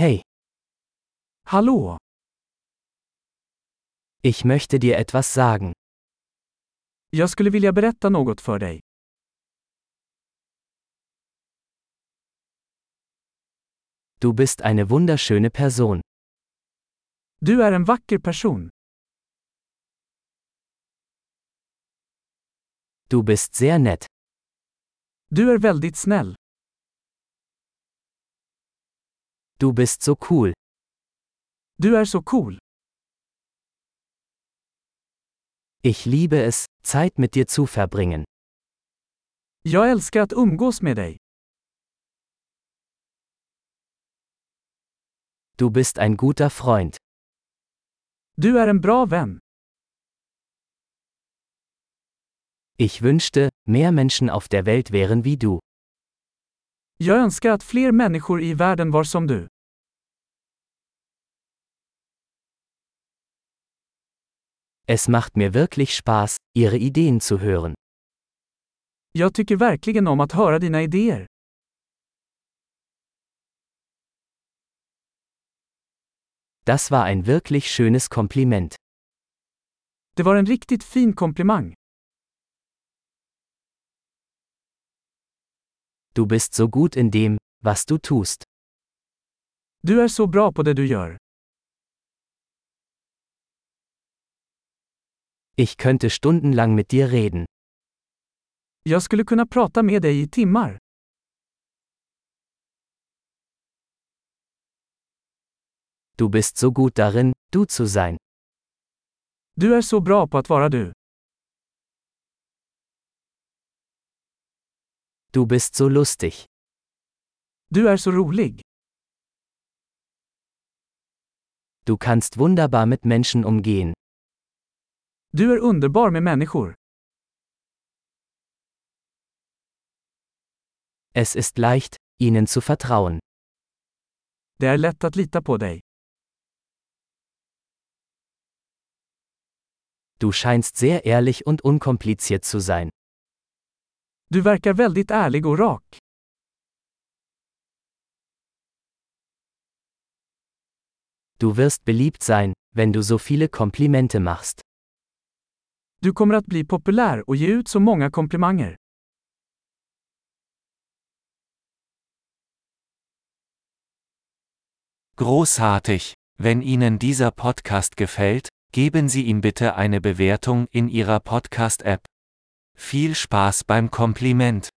Hey, Hallå! ich möchte dir etwas sagen. Jag skulle vilja berätta något för dig. Du bist eine wunderschöne Person. Du är en vacker person. Du bist sehr nett. Du är väldigt snäll. Du bist so cool. Du är så cool. Ich liebe es, Zeit mit dir zu verbringen. Jag älskar att umgås med dig. Du bist ein guter Freund. Du är en bra vän. Ich wünschte, mehr Menschen auf der Welt wären wie du. Jag önskar att fler människor i världen var som du. Es macht mir wirklich Spaß, ihre Ideen zu hören. Jag tycker verkligen om att höra dina idéer. Das war ein wirklich schönes Kompliment. Det var en riktigt fin komplimang. Du bist so gut in dem, was du tust. Du är så bra på det du gör. Ich könnte stundenlang mit dir reden. Jag skulle kunna prata med dig i timmar. Du bist so gut darin, du zu sein. Du är så bra på att vara du. Du bist so lustig. Du är så rolig. Du kannst wunderbar mit Menschen umgehen. Du är underbar med människor. Es ist leicht, ihnen zu vertrauen. Det är lätt att lita på dig. Du scheinst sehr ehrlich und unkompliziert zu sein. Du verkar väldigt ärlig och rak. Du wirst beliebt sein, wenn du so viele Komplimente machst. Du kommer att bli populär och ge ut så många komplimanger. Großartig! Wenn Ihnen dieser Podcast gefällt, geben Sie ihm bitte eine Bewertung in Ihrer Podcast-App. Viel Spaß beim Kompliment!